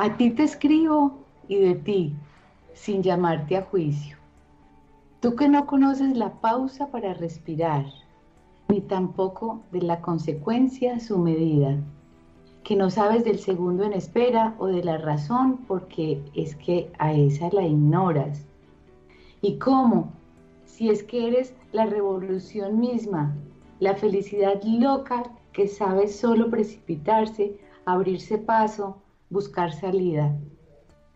A ti te escribo y de ti, sin llamarte a juicio. Tú que no conoces la pausa para respirar, ni tampoco de la consecuencia su medida, que no sabes del segundo en espera o de la razón porque es que a esa la ignoras. ¿Y cómo? Si es que eres la revolución misma, la felicidad loca que sabe solo precipitarse, abrirse paso, buscar salida.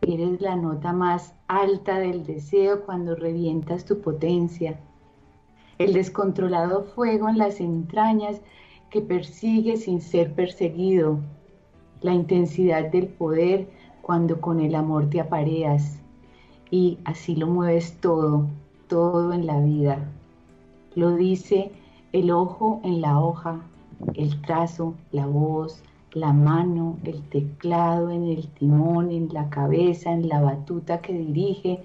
Eres la nota más alta del deseo cuando revientas tu potencia. El descontrolado fuego en las entrañas que persigue sin ser perseguido. La intensidad del poder cuando con el amor te apareas. Y así lo mueves todo, todo en la vida. Lo dice el ojo en la hoja, el trazo, la voz, la mano, el teclado, en el timón, en la cabeza, en la batuta que dirige,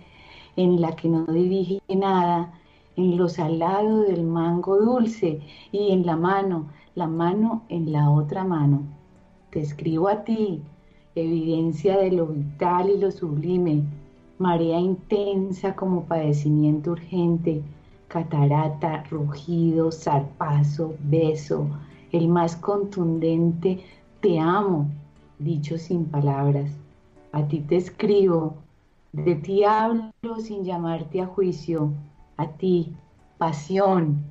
en la que no dirige nada, en lo salado del mango dulce y en la mano, la mano en la otra mano. Te escribo a ti, evidencia de lo vital y lo sublime, marea intensa como padecimiento urgente, catarata, rugido, zarpazo, beso, el más contundente te amo, dicho sin palabras. A ti te escribo, de ti hablo sin llamarte a juicio. A ti, pasión,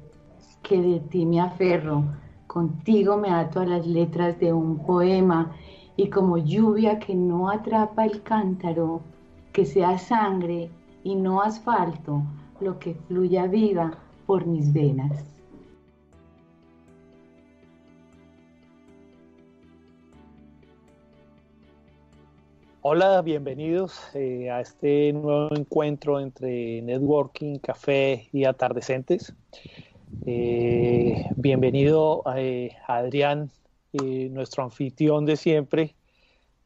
que de ti me aferro. Contigo me ato a las letras de un poema y como lluvia que no atrapa el cántaro, que sea sangre y no asfalto lo que fluya viva por mis venas. Hola, bienvenidos eh, a este nuevo encuentro entre networking, café y atardecentes. Eh, bienvenido eh, a Adrián, nuestro anfitrión de siempre.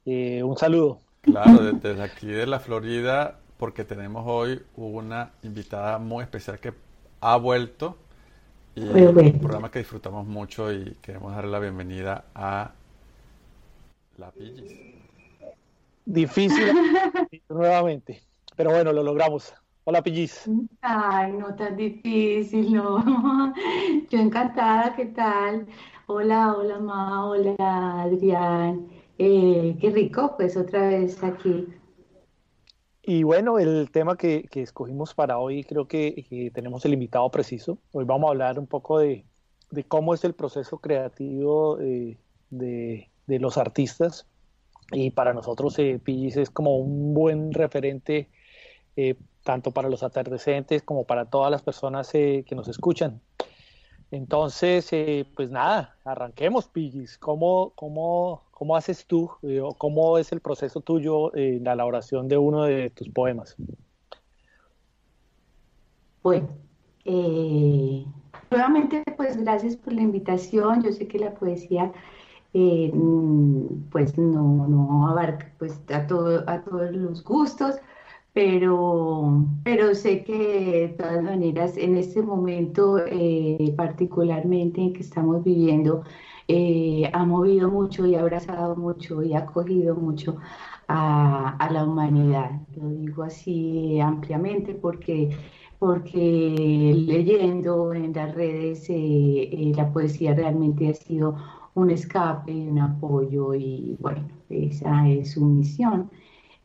un saludo. Claro, desde aquí de la Florida, porque tenemos hoy una invitada muy especial que ha vuelto y un programa que disfrutamos mucho y queremos darle la bienvenida a La Pillis difícil nuevamente. Pero bueno, lo logramos. Hola, Pillis. Ay, no tan difícil, no. Yo encantada, ¿qué tal? Hola, hola, Ma, hola, Adrián. Eh, qué rico, pues otra vez aquí. Y bueno, el tema que, escogimos para hoy, creo que, tenemos el invitado preciso. Hoy vamos a hablar un poco de, cómo es el proceso creativo eh, de, de los artistas y para nosotros eh, es como un buen referente eh, tanto para los atardecentes como para todas las personas eh, que nos escuchan. Entonces, eh, pues nada, arranquemos Pillis. ¿Cómo, cómo, cómo haces tú cómo es el proceso tuyo en la elaboración de uno de tus poemas? Bueno, nuevamente pues gracias por la invitación. Yo sé que la poesía eh, pues no, no abarca pues, a, todo, a todos los gustos, pero, pero sé que de todas maneras en este momento eh, particularmente en que estamos viviendo, eh, ha movido mucho y ha abrazado mucho y ha acogido mucho a, a, la humanidad. Lo digo así ampliamente porque, porque leyendo en las redes la poesía realmente ha sido un escape, un apoyo y bueno, esa es su misión.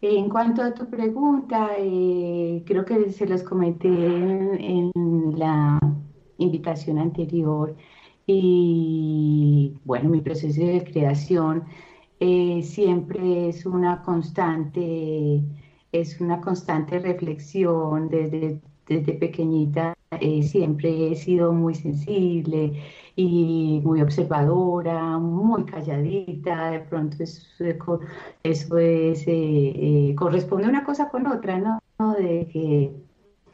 En cuanto a tu pregunta, eh, creo que se los comenté en, la invitación anterior y bueno, mi proceso de creación eh, siempre es una constante, es una constante reflexión desde, desde pequeñita, eh, siempre he sido muy sensible y muy observadora, muy calladita, de pronto eso, eso es, eh, eh, corresponde una cosa con otra, ¿no? De que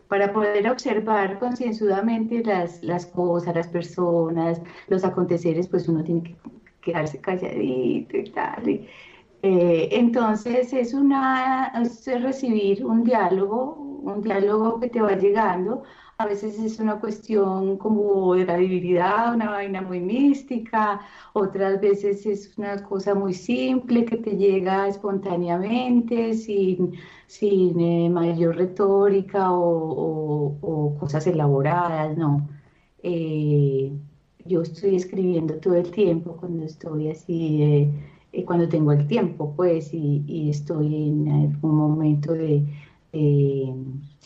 para poder observar concienzudamente las, las cosas, las personas, los aconteceres, pues uno tiene que quedarse calladito y tal. Eh, entonces es, una, es recibir un diálogo, un diálogo que te va llegando a veces es una cuestión como de la divinidad, una vaina muy mística, otras veces es una cosa muy simple que te llega espontáneamente, sin, sin eh, mayor retórica o, cosas elaboradas, no. Eh, yo estoy escribiendo todo el tiempo cuando estoy así, eh, cuando tengo el tiempo, pues, y, estoy en algún momento de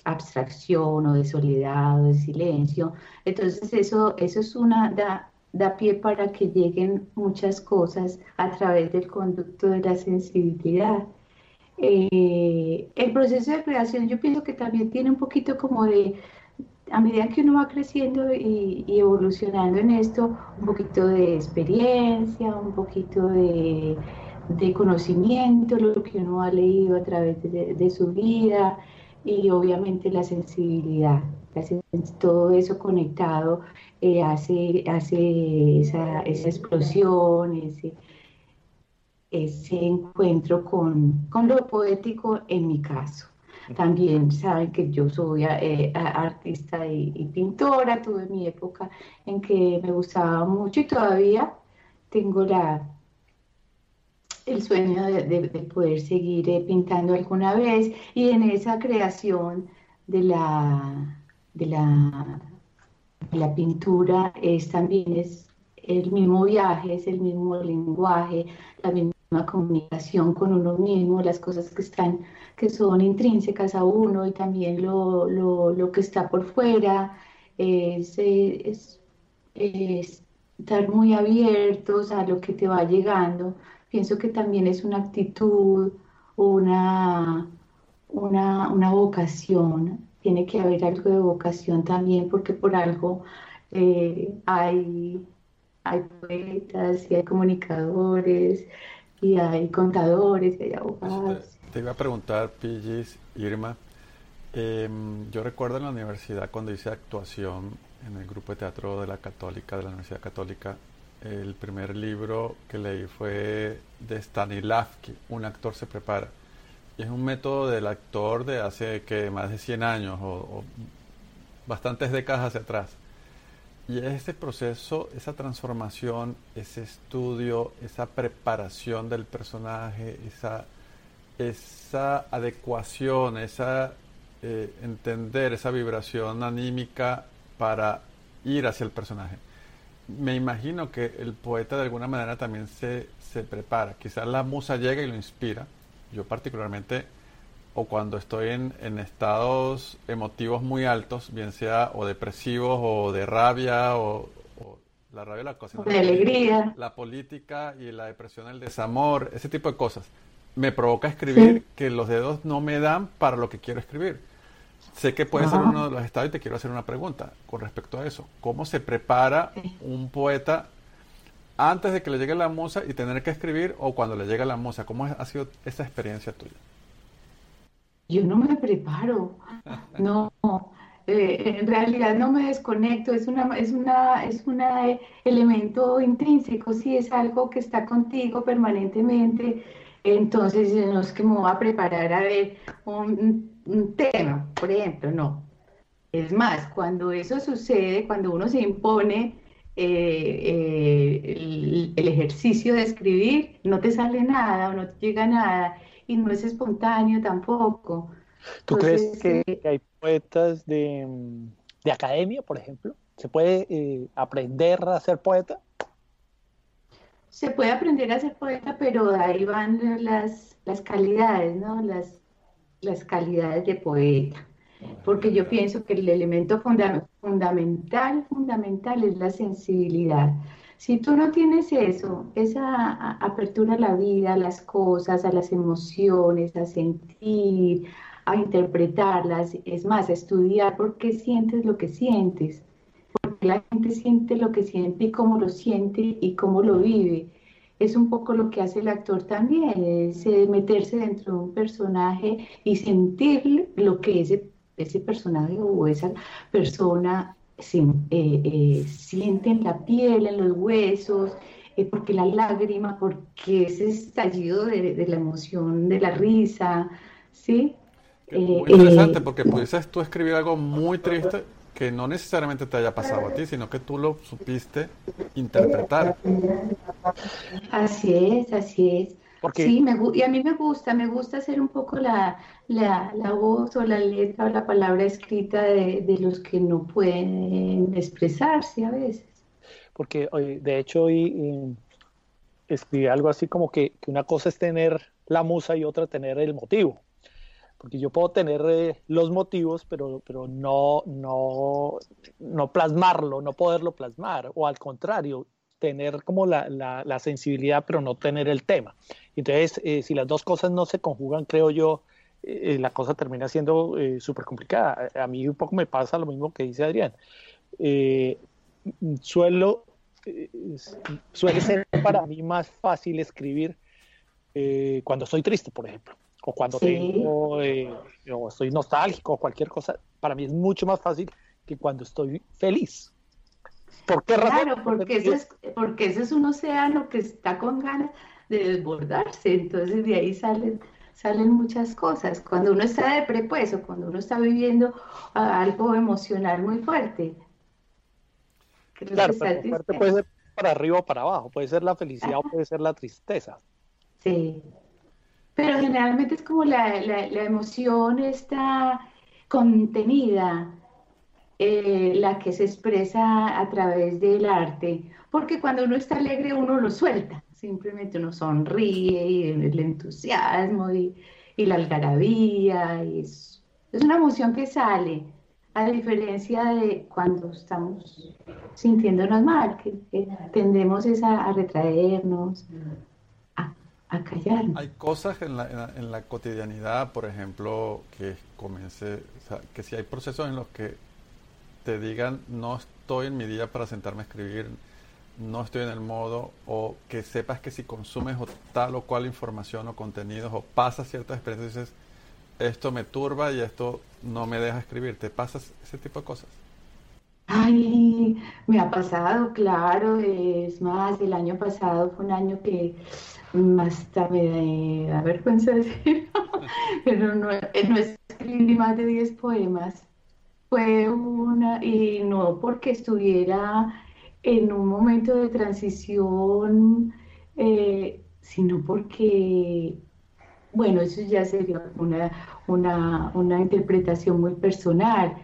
abstracción o de soledad o de silencio. Entonces eso, eso es una, da, da pie para que lleguen muchas cosas a través del conducto de la sensibilidad. Eh, el proceso de creación yo pienso que también tiene un poquito como de, a medida que uno va creciendo y, evolucionando en esto, un poquito de experiencia, un poquito de, de conocimiento, lo que uno ha leído a través de, de su vida, y obviamente la sensibilidad, todo eso conectado eh, hace, hace esa, esa, explosión, ese, ese encuentro con, con, lo poético en mi caso. También saben que yo soy eh, artista y, y, pintora, tuve mi época en que me gustaba mucho y todavía tengo la, el sueño de, poder seguir eh, pintando alguna vez y en esa creación de la, de la, la pintura es también es el mismo viaje, es el mismo lenguaje, la misma comunicación con uno mismo, las cosas que están, que son intrínsecas a uno y también lo, lo, que está por fuera, es, es estar muy abiertos a lo que te va llegando pienso que también es una actitud, una, una, vocación. Tiene que haber algo de vocación también, porque por algo eh, hay, hay poetas y hay comunicadores y hay contadores y hay abogados. Te, iba a preguntar, Pillis, Irma, em, yo recuerdo en la universidad cuando hice actuación en el grupo de teatro de la Católica, de la Universidad Católica, el primer libro que leí fue de Stanislavski, Un actor se prepara. Y es un método del actor de hace que más de 100 años o, bastantes décadas hacia atrás. Y es ese proceso, esa transformación, ese estudio, esa preparación del personaje, esa, esa adecuación, esa eh, entender esa vibración anímica para ir hacia el personaje me imagino que el poeta de alguna manera también se, se prepara. Quizás la musa llega y lo inspira. Yo particularmente, o cuando estoy en, en, estados emotivos muy altos, bien sea o depresivos o de rabia o, la rabia la cosa. De alegría. La política y la depresión, el desamor, ese tipo de cosas. Me provoca escribir que los dedos no me dan para lo que quiero escribir. Sé que puede ser uno de los estados y te quiero hacer una pregunta con respecto a eso. ¿Cómo se prepara un poeta antes de que le llegue la musa y tener que escribir o cuando le llega la musa? ¿Cómo ha sido esa experiencia tuya? Yo no me preparo, no, eh, en realidad no me desconecto, es una, es una, es un elemento intrínseco, sí, es algo que está contigo permanentemente, entonces no es que me voy a preparar a ver un un tema, por ejemplo, no. Es más, cuando eso sucede, cuando uno se impone eh, eh, el, ejercicio de escribir, no te sale nada o no te llega nada y no es espontáneo tampoco. ¿Tú crees que eh, hay poetas de, academia, por ejemplo? ¿Se puede aprender a ser poeta? Se puede aprender a ser poeta, pero ahí van las, las calidades, ¿no? Las, las calidades de poeta, porque yo pienso que el elemento fundamental, fundamental es la sensibilidad. Si tú no tienes eso, esa apertura a la vida, a las cosas, a las emociones, a sentir, a interpretarlas, es más, a estudiar por qué sientes lo que sientes, porque la gente siente lo que siente y cómo lo siente y cómo lo vive. Es un poco lo que hace el actor también, es eh, meterse dentro de un personaje y sentir lo que ese, ese personaje o esa persona eh, eh, siente en la piel, en los huesos, porque la lágrima, porque ese estallido de, de, la emoción, de la risa, ¿sí? Muy interesante, porque pudieses tú escribir algo muy triste que no necesariamente te haya pasado a ti, sino que tú lo supiste interpretar. Así es, así es. Sí, me, y a mí me gusta, me gusta hacer un poco la, la, la voz o la letra o la palabra escrita de, de, los que no pueden expresarse a veces. Porque de hecho hoy escribí algo así como que, que una cosa es tener la musa y otra tener el motivo porque yo puedo tener eh, los motivos, pero, pero no, no, no plasmarlo, no poderlo plasmar, o al contrario, tener como la, la, sensibilidad, pero no tener el tema. Entonces, eh, si las dos cosas no se conjugan, creo yo, eh, la cosa termina siendo súper complicada. A mí un poco me pasa lo mismo que dice Adrián. suelo, suele ser para mí más fácil escribir cuando estoy triste, por ejemplo o cuando tengo, eh, o estoy nostálgico o cualquier cosa, para mí es mucho más fácil que cuando estoy feliz. ¿Por qué razón? Claro, porque, ese es, porque ese es un océano que está con ganas de desbordarse, entonces de ahí salen salen muchas cosas. Cuando uno está de prepuesto, cuando uno está viviendo algo emocional muy fuerte. Claro, pero fuerte puede ser para arriba o para abajo, puede ser la felicidad o puede ser la tristeza. Sí. Pero generalmente es como la, la, emoción está contenida, eh, la que se expresa a través del arte, porque cuando uno está alegre uno lo suelta, simplemente uno sonríe y el entusiasmo y, la algarabía, es, es, una emoción que sale, a diferencia de cuando estamos sintiéndonos mal, que, tendemos a retraernos, hay cosas en la, en la, cotidianidad, por ejemplo, que comience, que si hay procesos en los que te digan no estoy en mi día para sentarme a escribir, no estoy en el modo, o que sepas que si consumes o tal o cual información o contenidos o pasas ciertas experiencias, dices, esto me turba y esto no me deja escribir. ¿Te pasas ese tipo de cosas? Ay, me ha pasado, claro. Es más, el año pasado fue un año que hasta me da vergüenza decir, pero no, eh, no escribí más de 10 poemas. Fue una, y no porque estuviera en un momento de transición, eh, sino porque, bueno, eso ya sería una, una, una interpretación muy personal.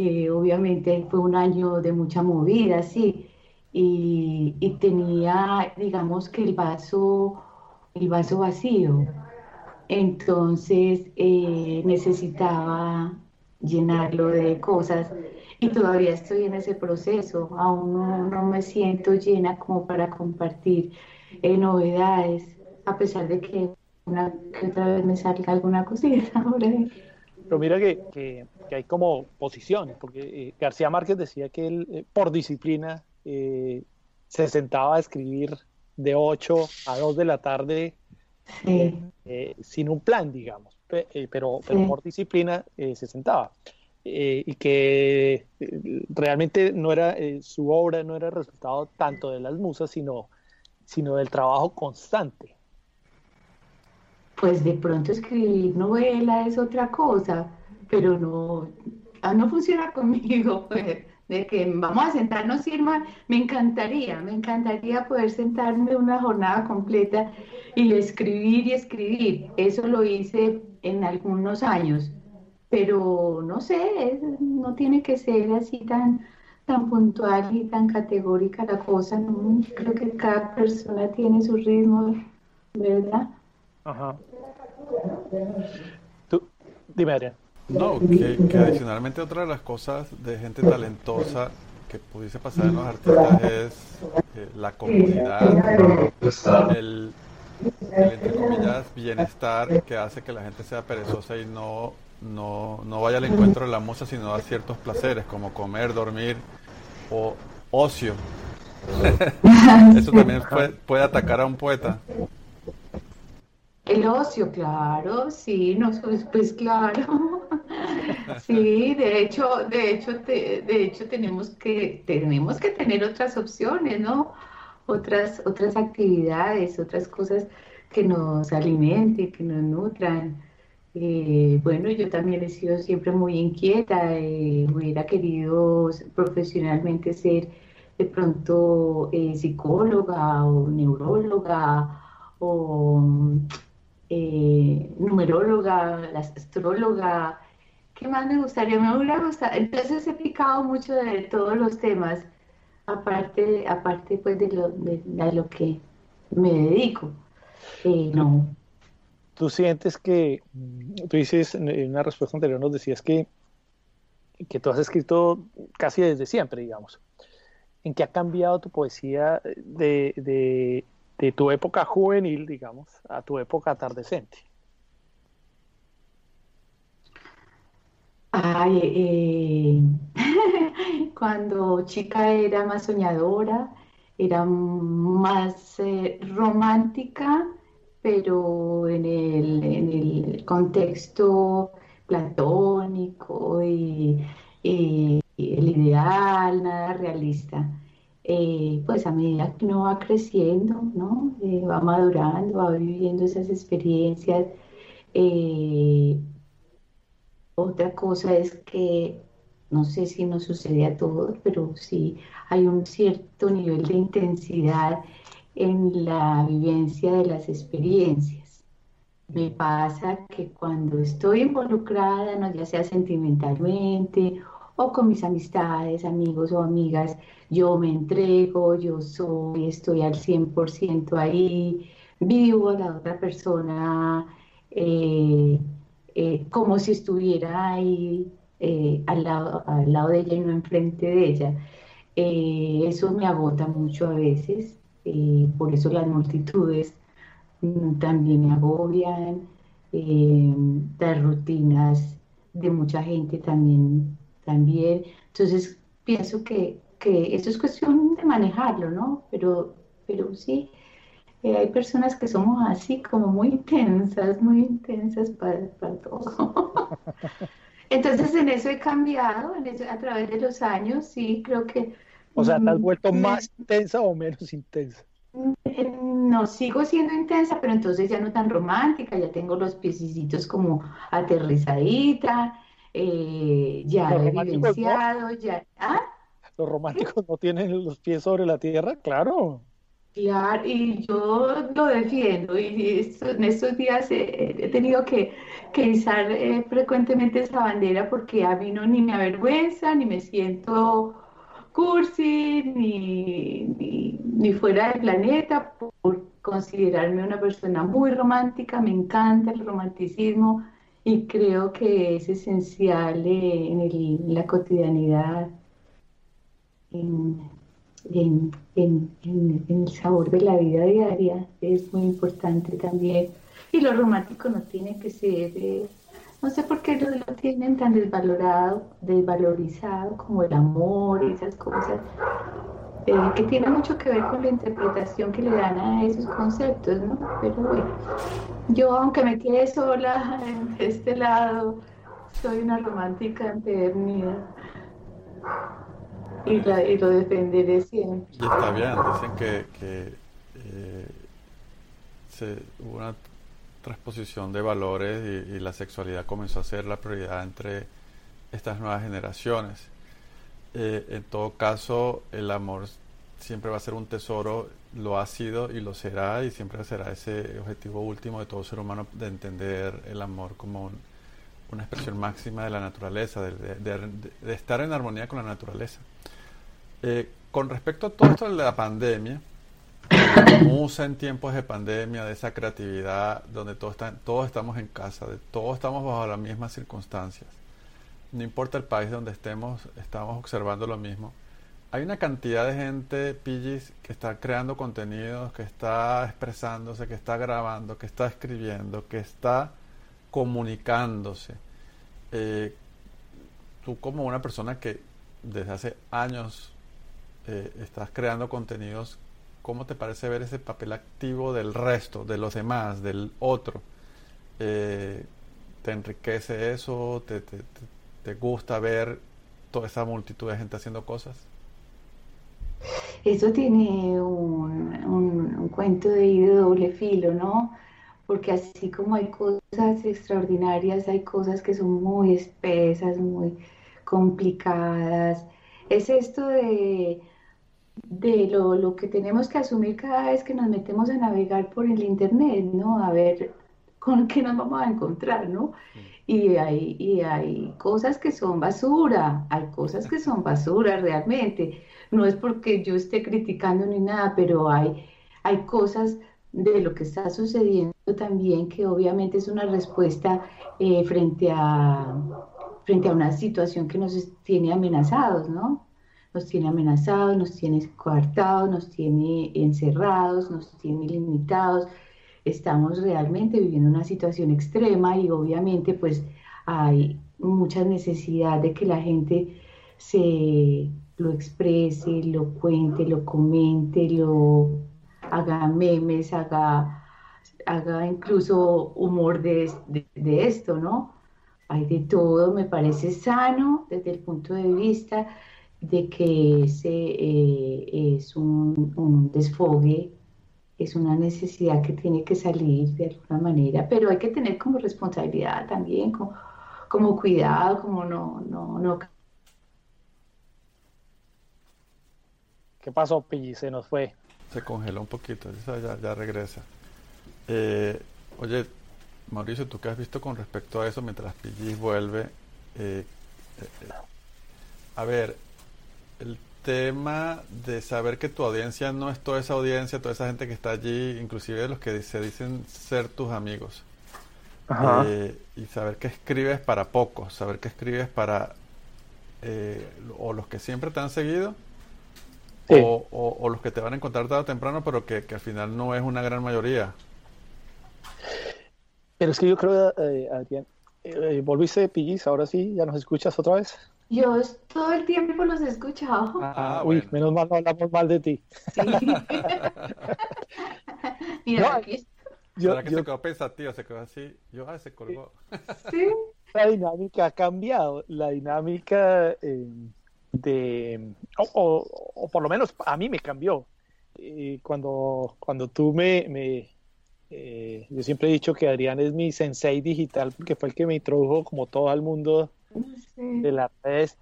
Eh, obviamente fue un año de mucha movida, sí, y, tenía, digamos que el vaso el vaso vacío. Entonces eh, necesitaba llenarlo de cosas y todavía estoy en ese proceso. Aún no, me siento llena como para compartir eh, novedades, a pesar de que una otra vez me salga alguna cosita. Pero mira que, hay como posiciones, porque eh, García Márquez decía que él, por disciplina, se sentaba a escribir de 8 a 2 de la tarde eh, eh, sin un plan, digamos, eh, pero, por disciplina se sentaba. y que realmente no era su obra no era el resultado tanto de las musas, sino, sino del trabajo constante. Pues de pronto escribir novela es otra cosa, pero no, ah, no funciona conmigo. Pues de que vamos a sentarnos, Irma, me encantaría, me encantaría poder sentarme una jornada completa y escribir y escribir. Eso lo hice en algunos años, pero no sé, no tiene que ser así tan, tan puntual y tan categórica la cosa. ¿no? Creo que cada persona tiene su ritmo, ¿verdad? Ajá. Tú, dime, Adrián. No, que, adicionalmente otra de las cosas de gente talentosa que pudiese pasar en los artistas es eh, la comunidad, el, entre comillas, bienestar que hace que la gente sea perezosa y no, no, no vaya al encuentro de la musa, sino a ciertos placeres como comer, dormir o ocio. Eso también puede, atacar a un poeta. El ocio, claro, sí, no, pues, pues claro, sí, de hecho, de hecho, de hecho tenemos que tenemos que tener otras opciones, ¿no? Otras otras actividades, otras cosas que nos alimenten, que nos nutran. Eh, bueno, yo también he sido siempre muy inquieta, eh, hubiera querido profesionalmente ser de pronto eh, psicóloga o neuróloga o numeróloga, astróloga. ¿Qué más me gustaría? Me hubiera gustado. Entonces he picado mucho de todos los temas, aparte, aparte pues de lo, de, lo que me dedico. no. Tú sientes que, tú dices en una respuesta anterior, nos decías que, que tú has escrito casi desde siempre, digamos. ¿En qué ha cambiado tu poesía de, tu época juvenil, digamos, a tu época atardecente? Ay, eh, cuando chica era más soñadora, era más eh, romántica, pero en el, en el contexto platónico y el ideal, nada realista. Eh, pues a medida que uno va creciendo, ¿no? Eh, va madurando, va viviendo esas experiencias. Eh, otra cosa es que, no sé si nos sucede a todos, pero sí hay un cierto nivel de intensidad en la vivencia de las experiencias. Me pasa que cuando estoy involucrada, no ya sea sentimentalmente o con mis amistades, amigos o amigas, yo me entrego, yo soy, estoy al 100% ahí, vivo a la otra persona eh, eh, como si estuviera ahí eh, al, lado, al lado de ella y no enfrente de ella. eso me agota mucho a veces, por eso las multitudes también me agobian, las rutinas de mucha gente también también. Entonces, pienso que, que eso es cuestión de manejarlo, ¿no? Pero, pero sí, eh, hay personas que somos así como muy intensas, muy intensas para, para todo. Entonces, en eso he cambiado, en eso, a través de los años, sí, creo que... O sea, ¿te has vuelto mm, más intensa o menos intensa? Mm, no, sigo siendo intensa, pero entonces ya no tan romántica, ya tengo los piecicitos como aterrizadita, eh, ya he vivenciado, ya... ¿Ah? Los románticos no tienen los pies sobre la tierra, claro. Claro, y yo lo defiendo y en estos días he, tenido que, que izar eh, frecuentemente esa bandera porque a mí no ni me avergüenza, ni me siento cursi, ni, ni, fuera del planeta por considerarme una persona muy romántica, me encanta el romanticismo, y creo que es esencial eh, en, la cotidianidad, en, el sabor de la vida diaria, es muy importante también. Y lo romántico no tiene que ser, eh, no sé por qué lo, lo tienen tan desvalorado, desvalorizado como el amor y esas cosas. Eh, que tiene mucho que ver con la interpretación que le dan a esos conceptos, ¿no? Pero bueno, yo aunque me quede sola en este lado, soy una romántica empedernida y, y lo defenderé siempre. Y está bien, dicen que, eh, se, hubo una transposición de valores y la sexualidad comenzó a ser la prioridad entre estas nuevas generaciones eh, en todo caso, el amor siempre va a ser un tesoro, lo ha sido y lo será, y siempre será ese objetivo último de todo ser humano de entender el amor como una expresión máxima de la naturaleza, de, estar en armonía con la naturaleza. Eh, con respecto a todo esto de la pandemia, usa en tiempos de pandemia, de esa creatividad, donde todos, están, todos estamos en casa, de, todos estamos bajo las mismas circunstancias no importa el país donde estemos, estamos observando lo mismo. Hay una cantidad de gente, Pillis, que está creando contenidos, que está expresándose, que está grabando, que está escribiendo, que está comunicándose. Eh, tú como una persona que desde hace años eh, estás creando contenidos, ¿cómo te parece ver ese papel activo del resto, de los demás, del otro? Eh, ¿Te enriquece eso? ¿Te, te, gusta ver toda esa multitud de gente haciendo cosas? Eso tiene un, un, cuento de doble filo, ¿no? Porque así como hay cosas extraordinarias, hay cosas que son muy espesas, muy complicadas. Es esto de, de lo, lo, que tenemos que asumir cada vez que nos metemos a navegar por el Internet, ¿no? A ver con qué nos vamos a encontrar, ¿no? Y hay, y hay cosas que son basura, hay cosas que son basura realmente. No es porque yo esté criticando ni nada, pero hay, hay cosas de lo que está sucediendo también que obviamente es una respuesta eh, frente, a, frente a una situación que nos tiene amenazados, ¿no? Nos tiene amenazados, nos tiene coartados, nos tiene encerrados, nos tiene limitados estamos realmente viviendo una situación extrema y obviamente pues hay mucha necesidad de que la gente se lo exprese, lo cuente, lo comente, lo haga memes, haga, haga incluso humor de, esto, ¿no? Hay de todo, me parece sano desde el punto de vista de que ese eh, es un desfogue es una necesidad que tiene que salir de alguna manera, pero hay que tener como responsabilidad también, como, como cuidado, como no, no, no. ¿Qué pasó, Pilli? Se nos fue. Se congeló un poquito, ya, ya regresa. Eh, oye, Mauricio, ¿tú qué has visto con respecto a eso mientras Pilli vuelve? Eh, eh, a ver, el tema de saber que tu audiencia no es toda esa audiencia, toda esa gente que está allí, inclusive los que se dicen ser tus amigos. Eh, y saber que escribes para pocos, saber que escribes para eh, o los que siempre te han seguido o, los que te van a encontrar tarde o temprano, pero que, al final no es una gran mayoría. Pero es que yo creo, eh, Adrián, volviste de Pillis, ahora sí, ya nos escuchas otra vez. Yo todo el tiempo los he escuchado. Ah, uy, menos mal no hablamos mal de ti. Sí. Mira, aquí yo, que se quedó pensativo, se quedó así. Yo, ah, se colgó. Sí. La dinámica ha cambiado. La dinámica eh, de. O, por lo menos a mí me cambió. Eh, cuando, cuando tú me. me eh, yo siempre he dicho que Adrián es mi sensei digital porque fue el que me introdujo como todo el mundo de las redes.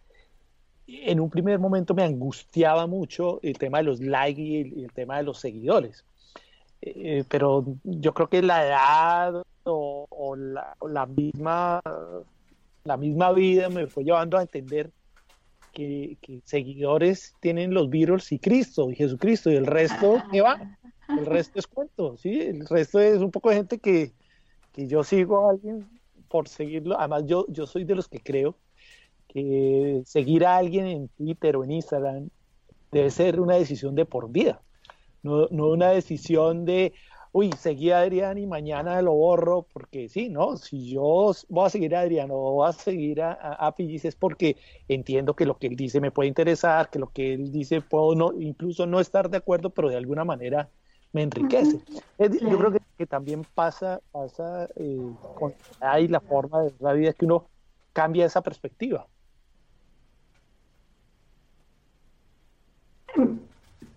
En un primer momento me angustiaba mucho el tema de los likes y el, tema de los seguidores. Eh, pero yo creo que la edad o, la, misma la misma vida me fue llevando a entender que, seguidores tienen los Beatles y Cristo y Jesucristo y el resto ¿qué va el resto es cuento sí el resto es un poco de gente que, que yo sigo a alguien por seguirlo. Además, yo, yo soy de los que creo que seguir a alguien en Twitter o en Instagram debe ser una decisión de por vida, no, no una decisión de, uy, seguí a Adrián y mañana lo borro, porque sí, ¿no? Si yo voy a seguir a Adrián o voy a seguir a, a, es porque entiendo que lo que él dice me puede interesar, que lo que él dice puedo no, incluso no estar de acuerdo, pero de alguna manera me enriquece. Yo creo que, también pasa, pasa eh, con la forma de la vida que uno cambia esa perspectiva.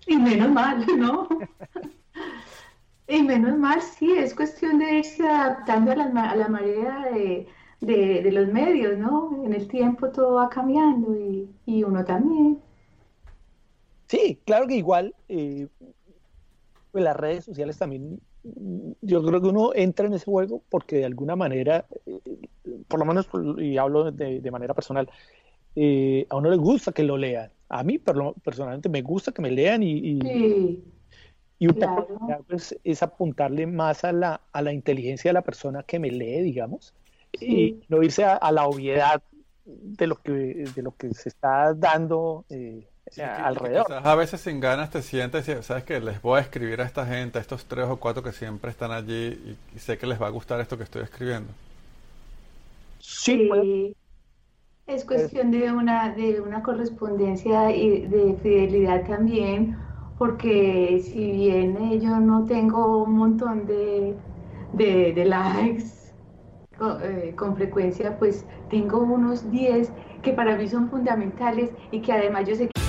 Y menos mal, ¿no? y menos mal, sí, es cuestión de irse adaptando a la, a la manera de, de, los medios, ¿no? En el tiempo todo va cambiando y, y uno también. Sí, claro que igual eh, pues las redes sociales también, yo creo que uno entra en ese juego porque de alguna manera, eh, por lo menos, y hablo de, manera personal, eh, a uno le gusta que lo lean. A mí personalmente me gusta que me lean y, y, un poco es, apuntarle más a la, a la inteligencia de la persona que me lee, digamos, y no irse a, la obviedad de lo que, de lo que se está dando. Eh, alrededor. a veces sin ganas te sientes y sabes que les voy a escribir a esta gente, a estos tres o cuatro que siempre están allí y, sé que les va a gustar esto que estoy escribiendo. Sí, Es cuestión de una, de una correspondencia y de fidelidad también, porque si bien yo no tengo un montón de, de, likes con, eh, con, frecuencia, pues tengo unos 10 que para mí son fundamentales y que además yo sé que...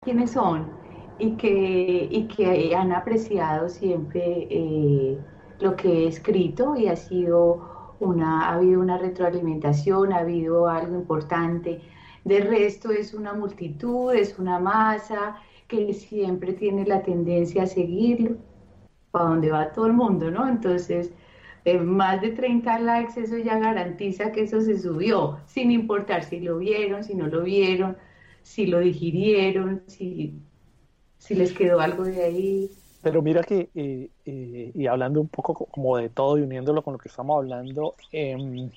quiénes son y que, y que han apreciado siempre eh, lo que he escrito y ha sido una, ha habido una retroalimentación, ha habido algo importante. De resto es una multitud, es una masa que siempre tiene la tendencia a seguirlo, para donde va todo el mundo, ¿no? Entonces, eh, más de 30 likes, eso ya garantiza que eso se subió, sin importar si lo vieron, si no lo vieron, si lo digirieron, si, si les quedó algo de ahí. Pero mira que, eh, eh, y hablando un poco como de todo y uniéndolo con lo que estamos hablando, em,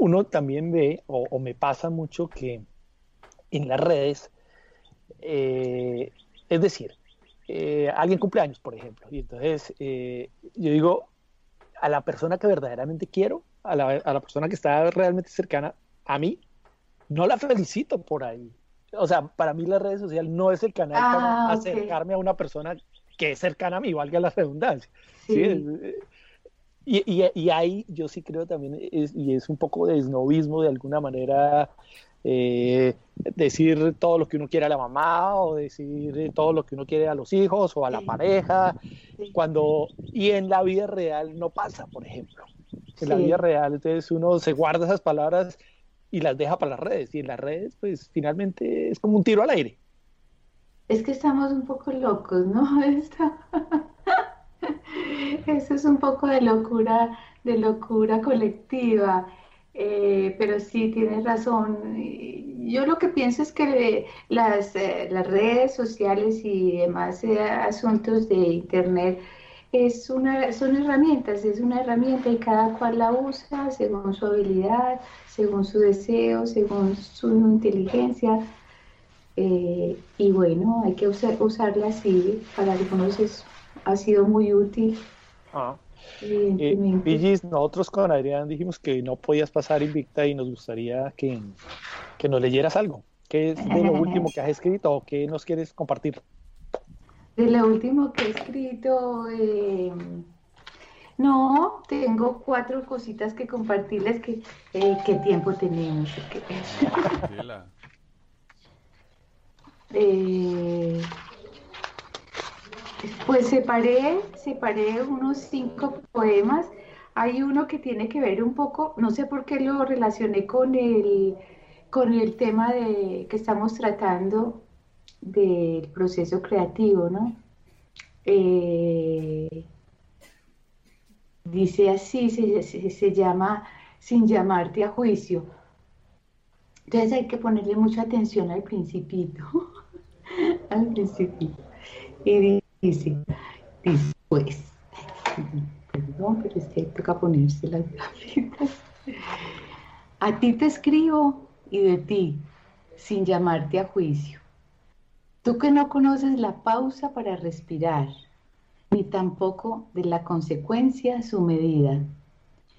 uno también ve, o, me pasa mucho que en las redes, eh, es decir, alguien cumple años, por ejemplo, y entonces yo digo, a la persona que verdaderamente quiero, a la, a la persona que está realmente cercana a mí, no la felicito por ahí. O sea, para mí las redes sociales no es el canal para ah, acercarme a una persona que es cercana a mí, valga la redundancia. Eh, y, ahí yo sí creo también, y es un poco de esnovismo de alguna manera, eh, decir todo lo que uno quiere a la mamá o decir todo lo que uno quiere a los hijos o a la pareja, cuando, y en la vida real no pasa, por ejemplo. En la vida real, entonces uno se guarda esas palabras y las deja para las redes. Y en las redes, pues finalmente es como un tiro al aire. Es que estamos un poco locos, ¿no? Eso es un poco de locura, de locura colectiva. Eh, pero sí, tienes razón. Yo lo que pienso es que las, eh, las redes sociales y demás eh, asuntos de Internet es una, son herramientas, es una herramienta y cada cual la usa según su habilidad, según su deseo, según su inteligencia. Eh, y bueno, hay que usar, usarla así, para algunos ha sido muy útil. Ah. Eh, nosotros con Adrián dijimos que no podías pasar invicta y nos gustaría que, que nos leyeras algo. ¿Qué es de lo último que has escrito o qué nos quieres compartir? De lo último que he escrito, eh, no, tengo cuatro cositas que compartirles. Que, eh, ¿Qué tiempo tenemos? eh, pues separé, separé unos cinco poemas. Hay uno que tiene que ver un poco, no sé por qué lo relacioné con el, con el tema de, que estamos tratando del proceso creativo, ¿no? Eh, dice así, se, llama sin llamarte a juicio. Entonces hay que ponerle mucha atención al principito, al principito. Y dice, después, perdón, pero es que toca ponerse las gafitas. A ti te escribo y de ti, sin llamarte a juicio. Tú que no conoces la pausa para respirar, ni tampoco de la consecuencia su medida,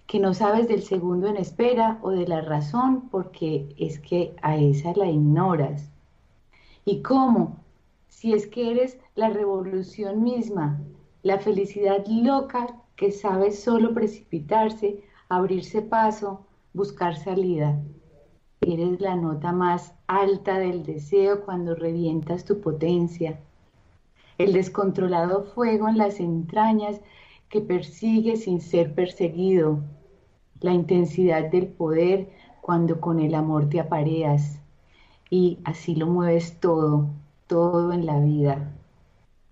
que no sabes del segundo en espera o de la razón porque es que a esa la ignoras. ¿Y cómo? Si es que eres la revolución misma, la felicidad loca que sabe solo precipitarse, abrirse paso, buscar salida. Eres la nota más alta del deseo cuando revientas tu potencia. El descontrolado fuego en las entrañas que persigue sin ser perseguido. La intensidad del poder cuando con el amor te apareas. Y así lo mueves todo, todo en la vida.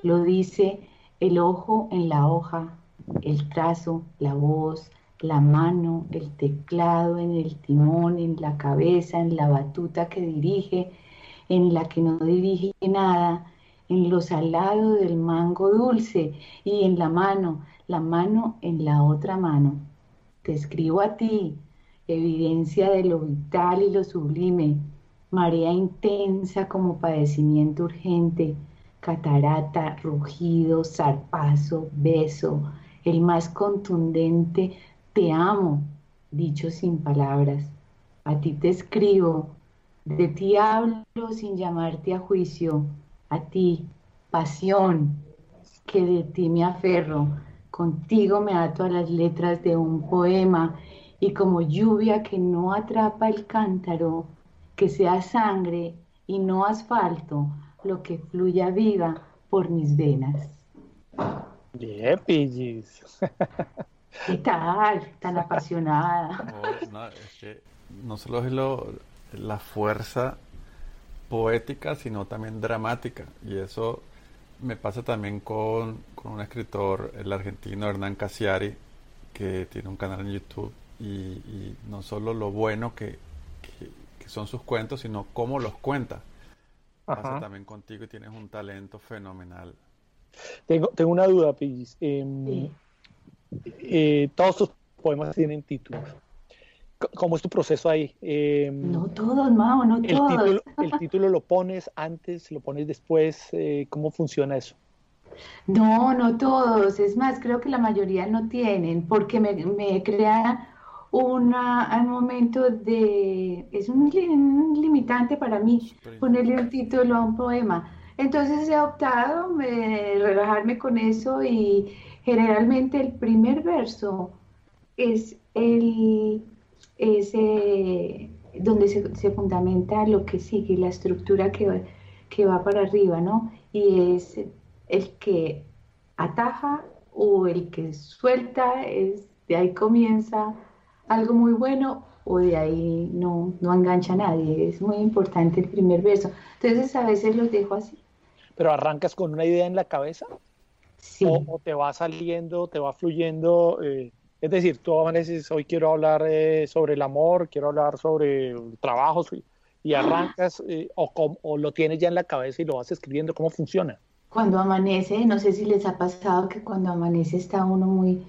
Lo dice el ojo en la hoja, el trazo, la voz, la mano, el teclado, en el timón, en la cabeza, en la batuta que dirige, en la que no dirige nada, en lo salado del mango dulce y en la mano, la mano en la otra mano. Te escribo a ti, evidencia de lo vital y lo sublime, marea intensa como padecimiento urgente, catarata, rugido, zarpazo, beso, el más contundente te amo, dicho sin palabras. A ti te escribo, de ti hablo sin llamarte a juicio. A ti, pasión, que de ti me aferro. Contigo me ato a las letras de un poema y como lluvia que no atrapa el cántaro, que sea sangre y no asfalto, lo que fluya viva por mis venas. Bien. ¿Qué tal? Tan apasionada. No, es que no solo es lo, la fuerza poética, sino también dramática. Y eso me pasa también con, con un escritor, el argentino Hernán Casiari, que tiene un canal en YouTube. Y, no solo lo bueno que, que, son sus cuentos, sino cómo los cuenta. Pasa también contigo y tienes un talento fenomenal. Tengo, tengo una duda, Pillis. Em, eh, todos tus poemas tienen títulos. ¿Cómo es tu proceso ahí? Em, no todos, Mao, no el todos. Título, ¿El título lo pones antes, lo pones después? Eh, ¿Cómo funciona eso? No, no todos. Es más, creo que la mayoría no tienen, porque me, me crea una, un momento de... Es un, limitante para mí ponerle un título a un poema. Entonces he optado me, relajarme con eso y Generalmente el primer verso es el donde se, fundamenta lo que sigue, la estructura que que va para arriba, ¿no? Y es el que ataja o el que suelta, es, de ahí comienza algo muy bueno o de ahí no, no engancha a nadie. Es muy importante el primer verso. Entonces a veces los dejo así. ¿Pero arrancas con una idea en la cabeza? O, te va saliendo, te va fluyendo. Eh, es decir, tú amaneces, hoy quiero hablar eh, sobre el amor, quiero hablar sobre trabajos y arrancas eh, o, o, lo tienes ya en la cabeza y lo vas escribiendo, ¿cómo funciona? Cuando amanece, no sé si les ha pasado que cuando amanece está uno muy,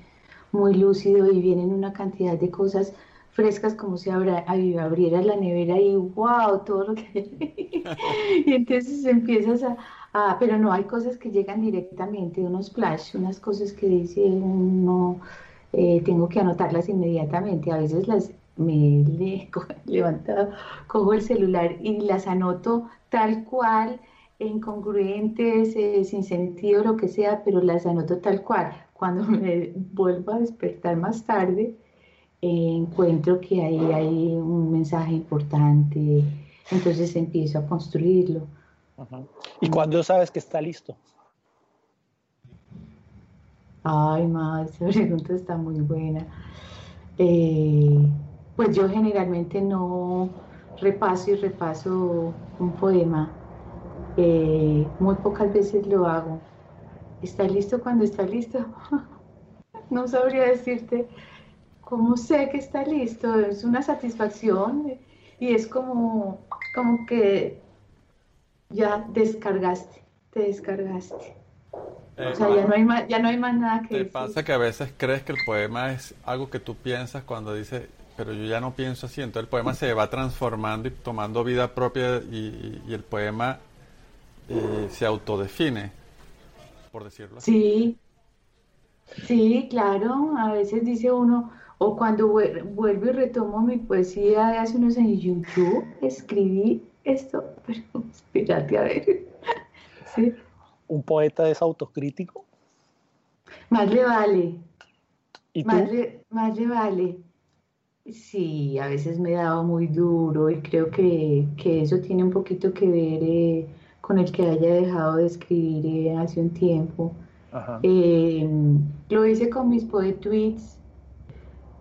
muy lúcido y vienen una cantidad de cosas frescas como si abra, abriera la nevera y wow, todo lo que hay. y entonces empiezas a, Ah, pero no, hay cosas que llegan directamente, unos flash, unas cosas que dice uno, eh, tengo que anotarlas inmediatamente. A veces las me le, levantado, cojo el celular y las anoto tal cual, incongruentes, eh, sin sentido, lo que sea, pero las anoto tal cual. Cuando me vuelvo a despertar más tarde, encuentro que ahí hay un mensaje importante, entonces empiezo a construirlo. ¿Y cuándo sabes que está listo? Ay, madre, esa pregunta está muy buena. Eh, pues yo generalmente no repaso y repaso un poema. Eh, muy pocas veces lo hago. ¿Está listo cuando está listo? no sabría decirte cómo sé que está listo. Es una satisfacción y es como, como que ya descargaste, te descargaste. o sea, ya no, hay más, ya no hay más nada que ¿Te pasa que a veces crees que el poema es algo que tú piensas cuando dices, pero yo ya no pienso así? Entonces el poema se va transformando y tomando vida propia y, el poema eh, se autodefine, por decirlo así. Sí, sí, claro. A veces dice uno, o cuando vuelvo y retomo mi poesía de hace unos años, YouTube, escribí esto, pero espérate a ver. ¿Un poeta es autocrítico? Más le vale. ¿Y más, Le, más le vale. Sí, a veces me daba muy duro y creo que, eso tiene un poquito que ver eh, con el que haya dejado de escribir eh, hace un tiempo. Em, lo hice con mis tweets,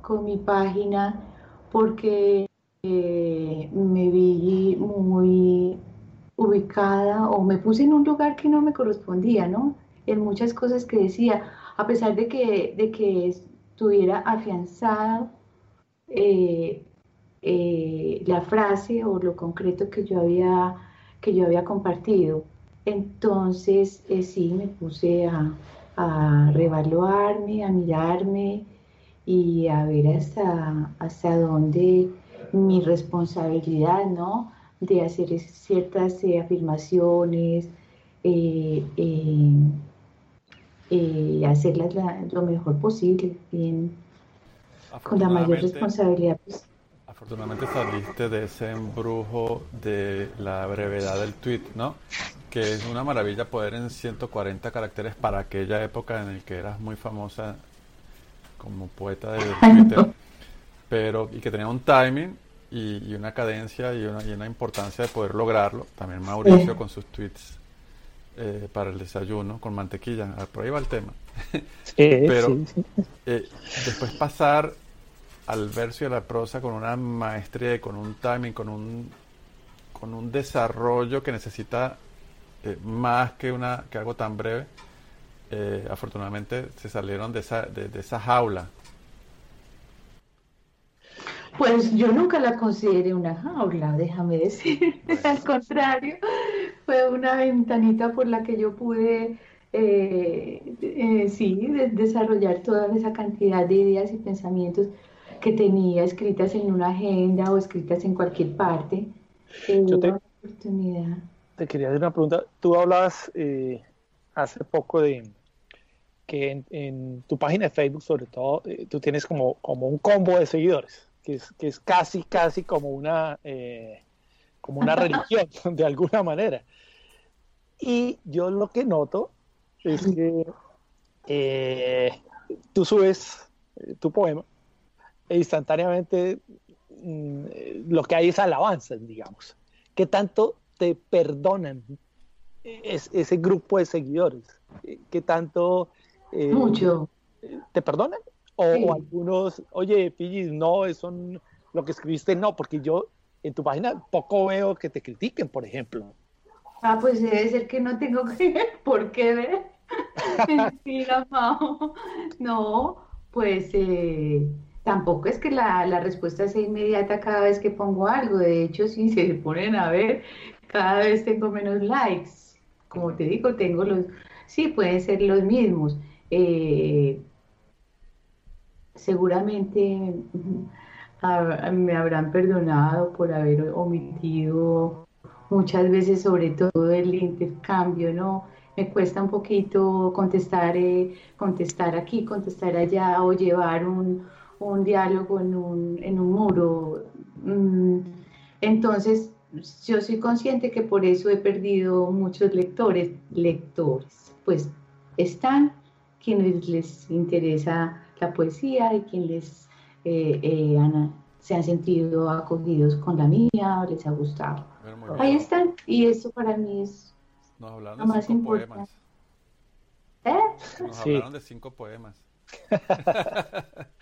con mi página, porque eh, me vi muy ubicada o me puse en un lugar que no me correspondía, ¿no? En muchas cosas que decía, a pesar de que, de que estuviera afianzada eh, eh, la frase o lo concreto que yo había, que yo había compartido. Entonces, eh, sí, me puse a, a, revaluarme, a mirarme y a ver hasta, hasta dónde mi responsabilidad, ¿no? De hacer ciertas afirmaciones, hacerlas lo mejor posible, bien, con la mayor responsabilidad. Pues. Afortunadamente saliste de ese embrujo de la brevedad del tweet, ¿no? Que es una maravilla poder en 140 caracteres para aquella época en la que eras muy famosa como poeta de Twitter, pero y que tenía un timing y, una cadencia y una, y una, importancia de poder lograrlo. También Mauricio con sus tweets eh, para el desayuno con mantequilla, ah, por ahí va el tema. pero eh, después pasar al verso y a la prosa con una maestría con un timing, con un, con un desarrollo que necesita eh, más que, una, que algo tan breve. Afortunadamente se salieron de esa, de, esa jaula. Pues yo nunca la consideré una jaula, déjame decir. Al contrario, fue una ventanita por la que yo pude, eh, sí, desarrollar toda esa cantidad de ideas y pensamientos que tenía escritas en una agenda o escritas en cualquier parte. Yo te, te, quería hacer una pregunta. Tú hablabas eh, hace poco de que en, tu página de Facebook, sobre todo, eh, tú tienes como, como un combo de seguidores, que es, que es casi, casi como una, eh, como una religión, de alguna manera. Y yo lo que noto es que tú subes tu poema e instantáneamente mm, lo que hay es alabanza, digamos. ¿Qué tanto te perdonan ese grupo de seguidores? ¿Qué tanto... Eh, Mucho. ¿Te perdonan? O, algunos, oye, Fiji, no, eso lo que escribiste no, porque yo en tu página poco veo que te critiquen, por ejemplo. Ah, pues debe ser que no tengo que por qué ver. Mentira, No, pues eh, tampoco es que la, respuesta sea inmediata cada vez que pongo algo. De hecho, si se ponen a ver, cada vez tengo menos likes. Como te digo, tengo los, sí, pueden ser los mismos. Eh, seguramente me habrán perdonado por haber omitido muchas veces, sobre todo el intercambio, ¿no? Me cuesta un poquito contestar, eh, contestar aquí, contestar allá o llevar un, un diálogo en un, en un muro. Mm, entonces, yo soy consciente que por eso he perdido muchos lectores, lectores. Pues están quienes les interesa la poesía y quienes eh, eh, se han sentido acogidos con la mía o les ha gustado. Ahí están, y eso para mí es lo más importante. ¿Eh? Nos hablaron de cinco poemas.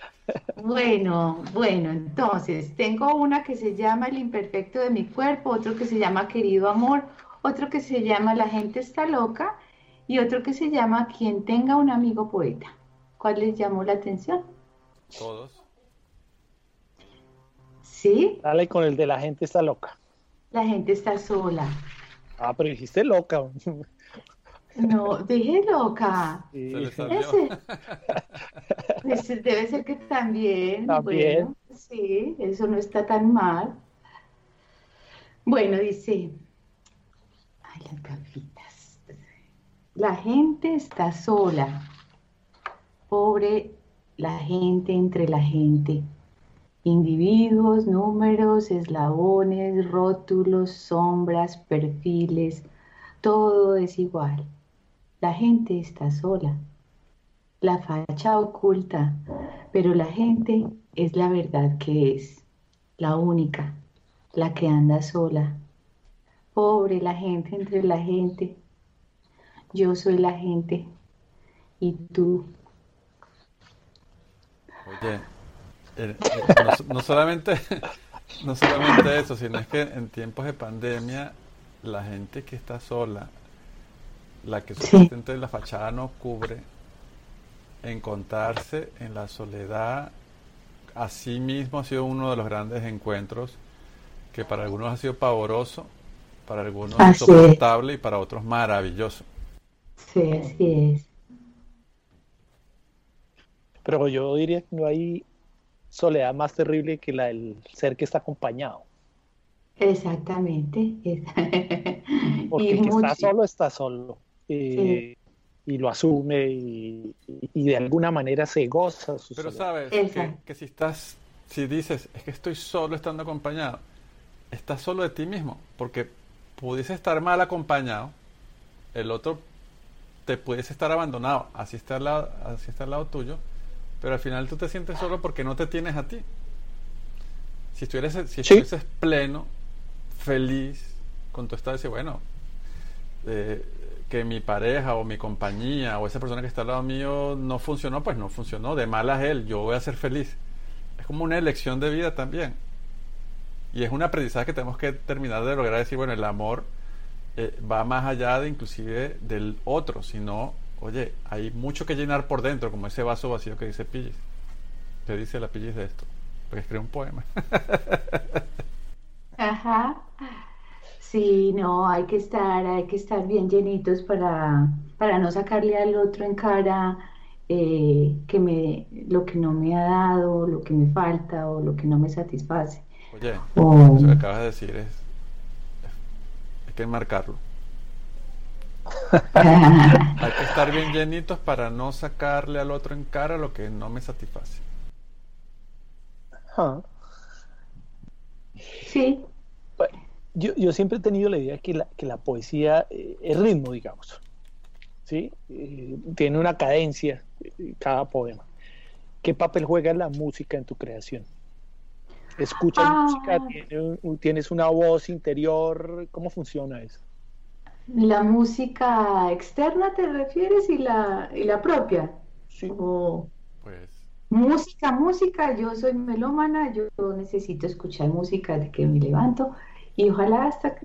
Bueno, bueno, entonces tengo una que se llama El imperfecto de mi cuerpo, otro que se llama Querido amor, otro que se llama La gente está loca y otro que se llama Quien tenga un amigo poeta. ¿Cuál les llamó la atención? Todos. ¿Sí? Dale con el de La gente está loca. La gente está sola. Ah, pero dijiste loca. No, dije loca. Ese. debe ser que también. Bueno, sí, eso no está tan mal. Bueno, dice. Ay, las gafitas. La gente está sola. Pobre la gente entre la gente. Individuos, números, eslabones, rótulos, sombras, perfiles, todo es igual la gente está sola, la facha oculta, pero la gente es la verdad que es, la única, la que anda sola. Pobre la gente entre la gente. Yo soy la gente y tú. Oye, eh, eh, no, solamente, no solamente eso, sino es que en tiempos de pandemia la gente que está sola, la que supuestamente la fachada no cubre, encontrarse en la soledad, así mismo ha sido uno de los grandes encuentros que para algunos ha sido pavoroso, para algunos insoportable y para otros maravilloso. Sí, así es. Pero yo diría que no hay soledad más terrible que la del ser que está acompañado. Exactamente. Porque el que está solo está solo. Eh, y lo asume y, de alguna manera se goza. Pero sabes que, que, si estás, si dices, es que estoy solo estando acompañado, estás solo de ti mismo, porque pudiese estar mal acompañado, el otro te pudiese estar abandonado, así está al lado, así está al lado tuyo, pero al final tú te sientes solo porque no te tienes a ti. Si estuvieras, si estuvieses pleno, feliz con tu estado, dices, bueno, eh, que mi pareja o mi compañía o esa persona que está al lado mío no funcionó, pues no funcionó, de malas él, yo voy a ser feliz. Es como una elección de vida también. Y es un aprendizaje que tenemos que terminar de lograr decir, bueno, el amor eh, va más allá de inclusive del otro, sino oye, hay mucho que llenar por dentro, como ese vaso vacío que dice Pillis. ¿Qué dice la Pillis de esto? Porque escribe un poema. Ajá. Sí, no, hay que estar, hay que estar bien llenitos para, para no sacarle al otro en cara eh, que me, lo que no me ha dado, lo que me falta o lo que no me satisface. Oye, lo que acabas de decir es, hay que marcarlo. Hay que estar bien llenitos para no sacarle al otro en cara lo que no me satisface. Sí. yo, yo, siempre he tenido la idea que la, que la poesía eh, es ritmo, digamos. ¿sí? Eh, tiene una cadencia eh, cada poema. ¿Qué papel juega la música en tu creación? ¿Escuchas ah. música? ¿Tienes una voz interior? ¿Cómo funciona eso? ¿La música externa te refieres y la, y la propia? Sí. pues. Música, música, yo soy melómana, yo necesito escuchar música de que me levanto y ojalá hasta,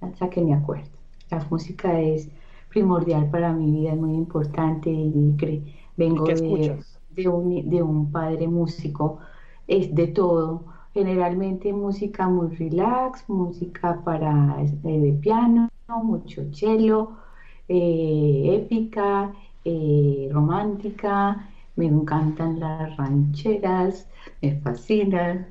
hasta que me acuerdo. La música es primordial para mi vida, es muy importante y vengo de, de, un, de un padre músico, es de todo generalmente música muy relax, música para eh, de piano, mucho cello, eh, épica, eh, romántica, me encantan las rancheras, me fascinan.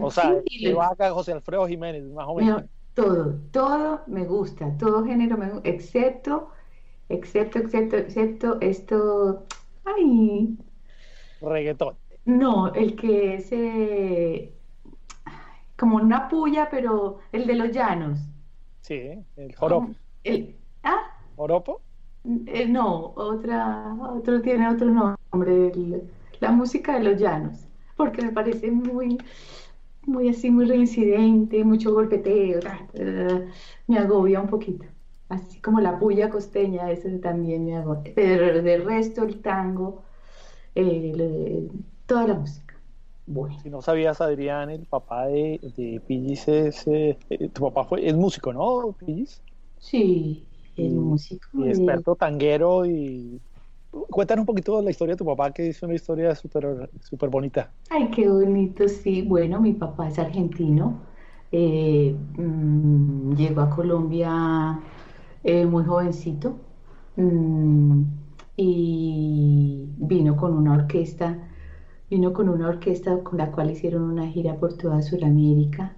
o sea, sí, lo haga José Alfredo Jiménez, más o menos. todo, todo me gusta, todo género me gusta, excepto, excepto, excepto, excepto esto, ay. Reggaetón. No, el que es eh, como una puya, pero el de los llanos. Sí, el joropo. El, ¿Ah? ¿Joropo? Eh, no, otra, otro tiene otro nombre, la música de los llanos, porque me parece muy, muy así, muy reincidente, mucho golpeteo, me agobia un poquito. Así como la puya costeña, ese también me agobia. Pero del resto, el tango, eh, toda la música. Bueno. Si no sabías, Adrián, el papá de, de Pillis es. Eh, eh, tu papá fue, es músico, ¿no, Pillis? Sí, es músico. Y experto tanguero. y Cuéntanos un poquito la historia de tu papá, que es una historia súper super bonita. Ay, qué bonito, sí. Bueno, mi papá es argentino. Eh, mm, llegó a Colombia muy jovencito mm, y vino con una orquesta Vino con una orquesta con la cual hicieron una gira por toda Sudamérica.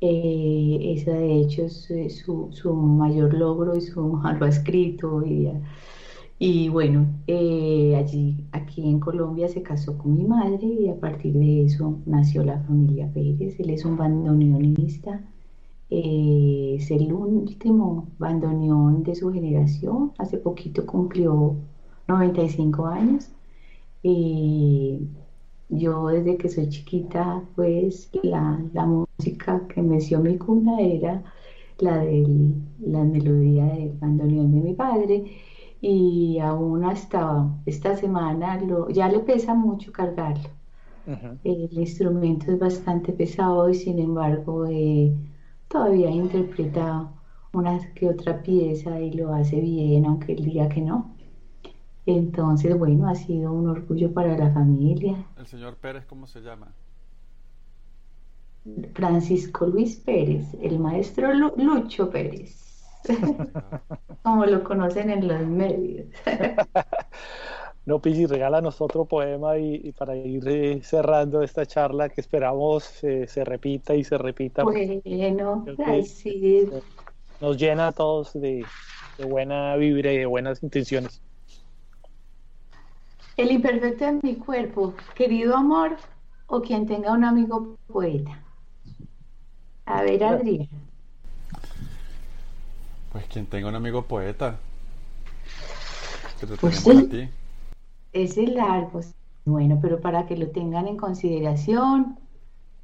Eh, esa de hecho es eh, su, su, mayor logro y su, lo ha escrito. Y, y bueno, eh, allí, aquí en Colombia se casó con mi madre y a partir de eso nació la familia Pérez. Él es un bandoneonista. es el último bandoneón de su generación. Hace poquito cumplió 95 años. Yo desde que soy chiquita, pues la, la música que me dio mi cuna era la de la melodía del bandoneón de mi padre y aún hasta esta semana lo, ya le pesa mucho cargarlo. El instrumento es bastante pesado y sin embargo eh, todavía interpreta una que otra pieza y lo hace bien, aunque el día que no. Entonces, bueno, ha sido un orgullo para la familia. ¿El señor Pérez cómo se llama? Francisco Luis Pérez, el maestro Lucho Pérez, como lo conocen en los medios. No, Pigi, regálanos otro poema y, para ir eh, cerrando esta charla que esperamos eh, se repita y se repita. Bueno, Nos llena a todos de, buena vibra y de buenas intenciones. El imperfecto de mi cuerpo, querido amor, o quien tenga un amigo poeta. A ver, Adrián. Pues quien tenga un amigo poeta. Que te pues sí. ti. Ese es largo. Bueno, pero para que lo tengan en consideración,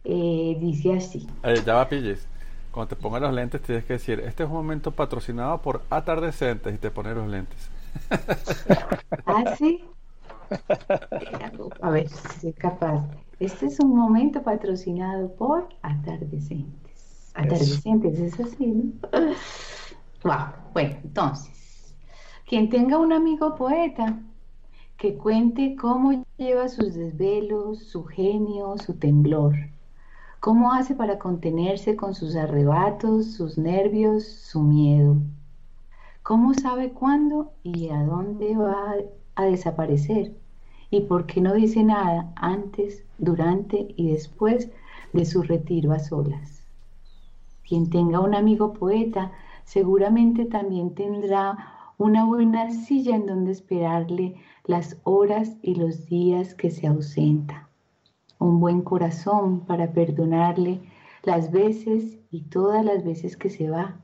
eh, dice así. Eh, ya va, pilles. Cuando te pongas los lentes tienes que decir, este es un momento patrocinado por Atardecentes y te pones los lentes. ¿Ah, sí? A ver si soy capaz. Este es un momento patrocinado por Atardecentes atardecientes, es así, ¿no? Wow. Bueno, entonces, quien tenga un amigo poeta que cuente cómo lleva sus desvelos, su genio, su temblor, cómo hace para contenerse con sus arrebatos, sus nervios, su miedo, cómo sabe cuándo y a dónde va a desaparecer y por qué no dice nada antes, durante y después de su retiro a solas. Quien tenga un amigo poeta seguramente también tendrá una buena silla en donde esperarle las horas y los días que se ausenta. Un buen corazón para perdonarle las veces y todas las veces que se va.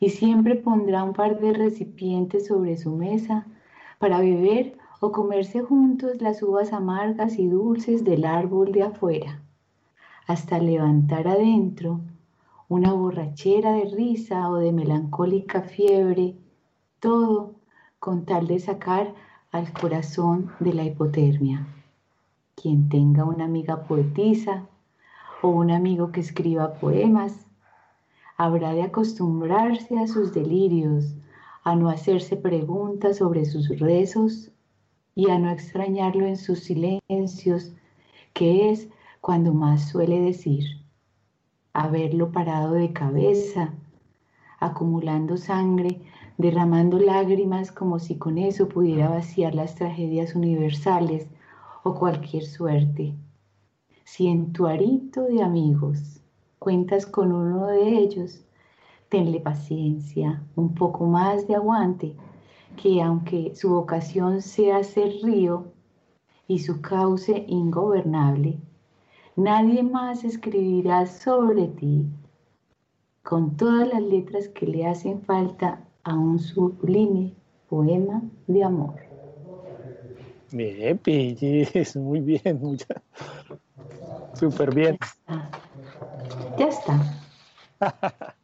Y siempre pondrá un par de recipientes sobre su mesa para beber o comerse juntos las uvas amargas y dulces del árbol de afuera, hasta levantar adentro una borrachera de risa o de melancólica fiebre, todo con tal de sacar al corazón de la hipotermia. Quien tenga una amiga poetisa o un amigo que escriba poemas, habrá de acostumbrarse a sus delirios, a no hacerse preguntas sobre sus rezos y a no extrañarlo en sus silencios, que es cuando más suele decir haberlo parado de cabeza, acumulando sangre, derramando lágrimas como si con eso pudiera vaciar las tragedias universales o cualquier suerte. Si en tu arito de amigos cuentas con uno de ellos, tenle paciencia, un poco más de aguante, que aunque su vocación sea ser río y su cauce ingobernable, Nadie más escribirá sobre ti con todas las letras que le hacen falta a un sublime poema de amor. Bien, es muy bien, mucha... súper bien. Ya está.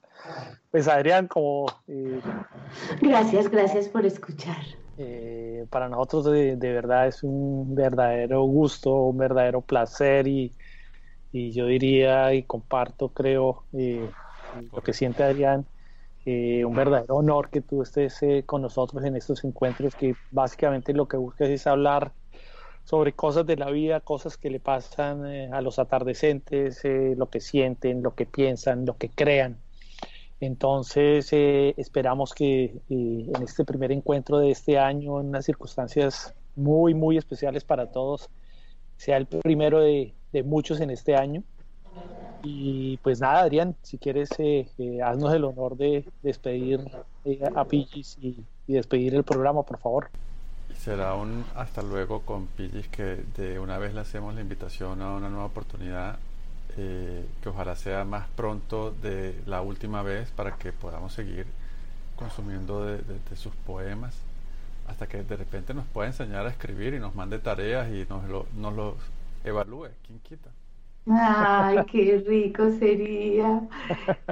pues Adrián, como... Eh, gracias, gracias por escuchar. Eh, para nosotros de, verdad es un verdadero gusto, un verdadero placer y y yo diría y comparto, creo, eh, lo que siente Adrián, eh, un verdadero honor que tú estés eh, con nosotros en estos encuentros que básicamente lo que buscas es hablar sobre cosas de la vida, cosas que le pasan a los atardecentes, lo que sienten, lo que piensan, lo que crean. Entonces, esperamos que en este primer encuentro de este año, en unas circunstancias muy, muy especiales para todos, sea el primero de, de muchos en este año. Y pues nada, Adrián, si quieres, eh, eh, haznos el honor de despedir eh, a Pillis y, despedir el programa, por favor. Será un hasta luego con Pillis que de una vez le hacemos la invitación a una nueva oportunidad que ojalá sea más pronto de la última vez para que podamos seguir consumiendo de, sus poemas hasta que de repente nos pueda enseñar a escribir y nos mande tareas y nos, lo, nos evalúe, ¿quién quita? Ay, qué rico sería.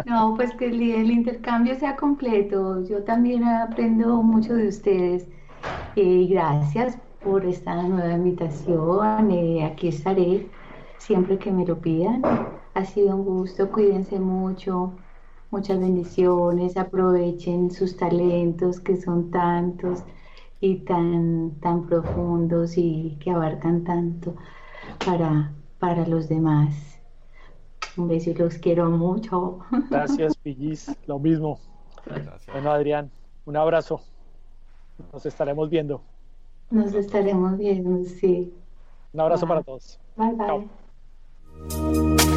No, pues que el, intercambio sea completo. Yo también aprendo mucho de ustedes. Y gracias por esta nueva invitación. Eh, aquí estaré siempre que me lo pidan. Ha sido un gusto. Cuídense mucho. Muchas bendiciones. Aprovechen sus talentos que son tantos y tan, tan profundos y que abarcan tanto para para los demás. Un beso y los quiero mucho. Gracias, Pillis. Lo mismo. Bueno, Adrián, un abrazo. Nos estaremos viendo. Nos estaremos viendo, sí. Un abrazo para todos. Bye, bye. Thank you.